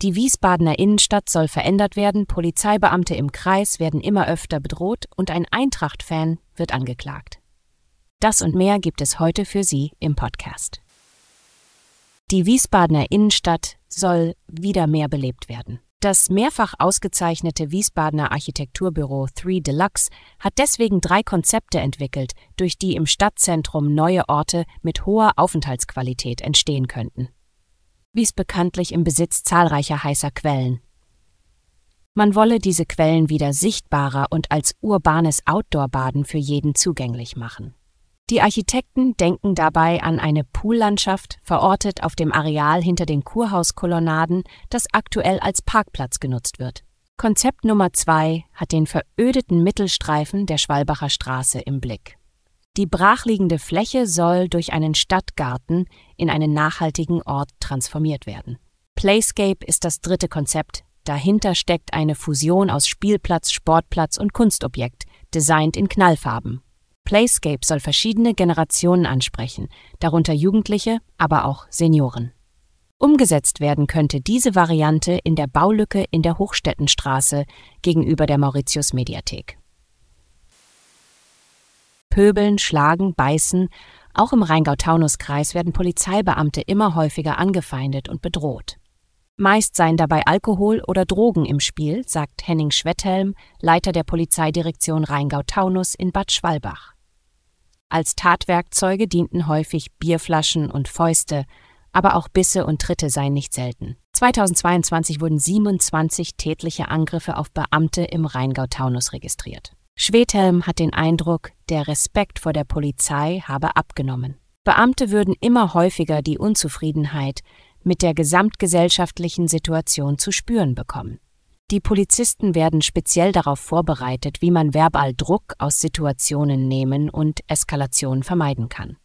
Die Wiesbadener Innenstadt soll verändert werden, Polizeibeamte im Kreis werden immer öfter bedroht und ein Eintracht-Fan wird angeklagt. Das und mehr gibt es heute für Sie im Podcast. Die Wiesbadener Innenstadt soll wieder mehr belebt werden. Das mehrfach ausgezeichnete Wiesbadener Architekturbüro 3 Deluxe hat deswegen drei Konzepte entwickelt, durch die im Stadtzentrum neue Orte mit hoher Aufenthaltsqualität entstehen könnten wies bekanntlich im Besitz zahlreicher heißer Quellen. Man wolle diese Quellen wieder sichtbarer und als urbanes Outdoor-Baden für jeden zugänglich machen. Die Architekten denken dabei an eine Poollandschaft, verortet auf dem Areal hinter den Kurhauskolonnaden, das aktuell als Parkplatz genutzt wird. Konzept Nummer zwei hat den verödeten Mittelstreifen der Schwalbacher Straße im Blick. Die brachliegende Fläche soll durch einen Stadtgarten in einen nachhaltigen Ort transformiert werden. Playscape ist das dritte Konzept. Dahinter steckt eine Fusion aus Spielplatz, Sportplatz und Kunstobjekt, designt in Knallfarben. Playscape soll verschiedene Generationen ansprechen, darunter Jugendliche, aber auch Senioren. Umgesetzt werden könnte diese Variante in der Baulücke in der Hochstettenstraße gegenüber der Mauritius Mediathek. Pöbeln, Schlagen, Beißen. Auch im Rheingau-Taunus-Kreis werden Polizeibeamte immer häufiger angefeindet und bedroht. Meist seien dabei Alkohol oder Drogen im Spiel, sagt Henning Schwetthelm, Leiter der Polizeidirektion Rheingau-Taunus in Bad Schwalbach. Als Tatwerkzeuge dienten häufig Bierflaschen und Fäuste, aber auch Bisse und Tritte seien nicht selten. 2022 wurden 27 tätliche Angriffe auf Beamte im Rheingau-Taunus registriert. Schwedhelm hat den Eindruck, der Respekt vor der Polizei habe abgenommen. Beamte würden immer häufiger die Unzufriedenheit mit der gesamtgesellschaftlichen Situation zu spüren bekommen. Die Polizisten werden speziell darauf vorbereitet, wie man verbal Druck aus Situationen nehmen und Eskalation vermeiden kann.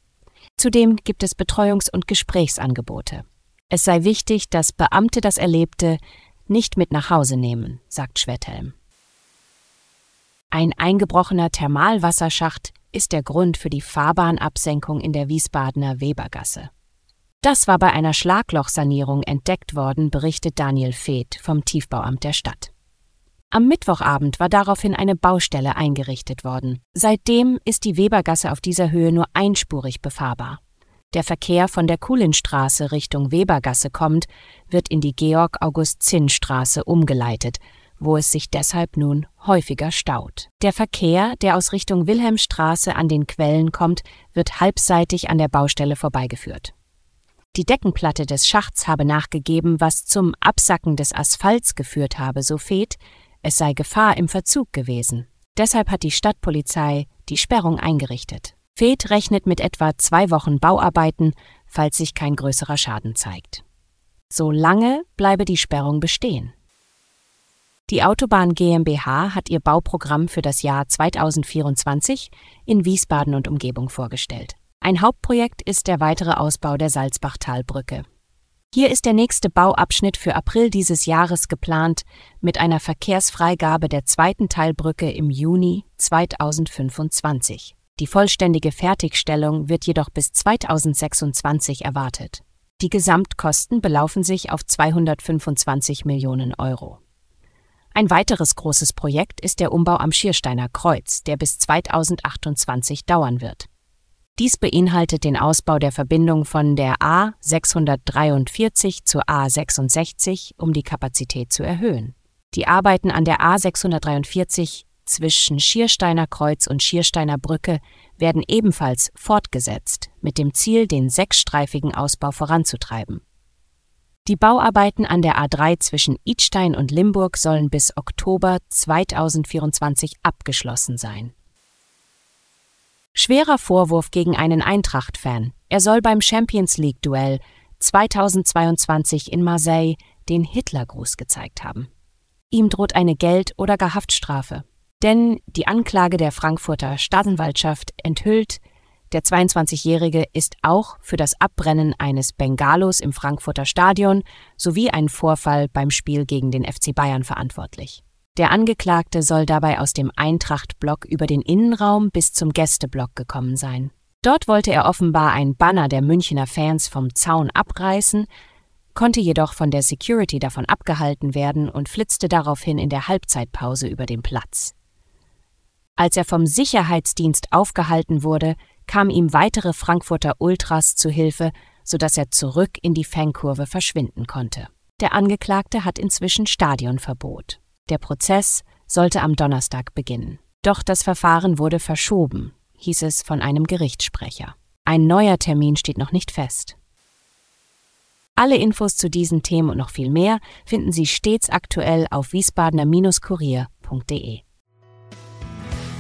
Zudem gibt es Betreuungs- und Gesprächsangebote. Es sei wichtig, dass Beamte das Erlebte nicht mit nach Hause nehmen, sagt Schwedhelm. Ein eingebrochener Thermalwasserschacht ist der Grund für die Fahrbahnabsenkung in der Wiesbadener Webergasse. Das war bei einer Schlaglochsanierung entdeckt worden, berichtet Daniel Feeth vom Tiefbauamt der Stadt. Am Mittwochabend war daraufhin eine Baustelle eingerichtet worden. Seitdem ist die Webergasse auf dieser Höhe nur einspurig befahrbar. Der Verkehr von der Kuhlinstraße Richtung Webergasse kommt, wird in die Georg-August-Zinn-Straße umgeleitet, wo es sich deshalb nun häufiger staut. Der Verkehr, der aus Richtung Wilhelmstraße an den Quellen kommt, wird halbseitig an der Baustelle vorbeigeführt. Die Deckenplatte des Schachts habe nachgegeben, was zum Absacken des Asphalts geführt habe, so Feht, es sei Gefahr im Verzug gewesen. Deshalb hat die Stadtpolizei die Sperrung eingerichtet. Feeth rechnet mit etwa zwei Wochen Bauarbeiten, falls sich kein größerer Schaden zeigt. So lange bleibe die Sperrung bestehen. Die Autobahn GmbH hat ihr Bauprogramm für das Jahr 2024 in Wiesbaden und Umgebung vorgestellt. Ein Hauptprojekt ist der weitere Ausbau der Salzbachtalbrücke. Hier ist der nächste Bauabschnitt für April dieses Jahres geplant mit einer Verkehrsfreigabe der zweiten Teilbrücke im Juni 2025. Die vollständige Fertigstellung wird jedoch bis 2026 erwartet. Die Gesamtkosten belaufen sich auf 225 Millionen Euro. Ein weiteres großes Projekt ist der Umbau am Schiersteiner Kreuz, der bis 2028 dauern wird. Dies beinhaltet den Ausbau der Verbindung von der A 643 zur A 66, um die Kapazität zu erhöhen. Die Arbeiten an der A 643 zwischen Schiersteiner Kreuz und Schiersteiner Brücke werden ebenfalls fortgesetzt, mit dem Ziel, den sechsstreifigen Ausbau voranzutreiben. Die Bauarbeiten an der A3 zwischen Idstein und Limburg sollen bis Oktober 2024 abgeschlossen sein. Schwerer Vorwurf gegen einen Eintracht-Fan. Er soll beim Champions League-Duell 2022 in Marseille den Hitlergruß gezeigt haben. ihm droht eine Geld- oder gar Haftstrafe. Denn die Anklage der Frankfurter Staatsanwaltschaft enthüllt, der 22-Jährige ist auch für das Abbrennen eines Bengalos im Frankfurter Stadion sowie einen Vorfall beim Spiel gegen den FC Bayern verantwortlich. Der Angeklagte soll dabei aus dem Eintracht-Block über den Innenraum bis zum Gästeblock gekommen sein. Dort wollte er offenbar ein Banner der Münchner Fans vom Zaun abreißen, konnte jedoch von der Security davon abgehalten werden und flitzte daraufhin in der Halbzeitpause über den Platz. Als er vom Sicherheitsdienst aufgehalten wurde, kamen ihm weitere Frankfurter Ultras zu Hilfe, sodass er zurück in die Fankurve verschwinden konnte. Der Angeklagte hat inzwischen Stadionverbot. Der Prozess sollte am Donnerstag beginnen. Doch das Verfahren wurde verschoben, hieß es von einem Gerichtssprecher. Ein neuer Termin steht noch nicht fest. Alle Infos zu diesen Themen und noch viel mehr finden Sie stets aktuell auf wiesbadener-kurier.de.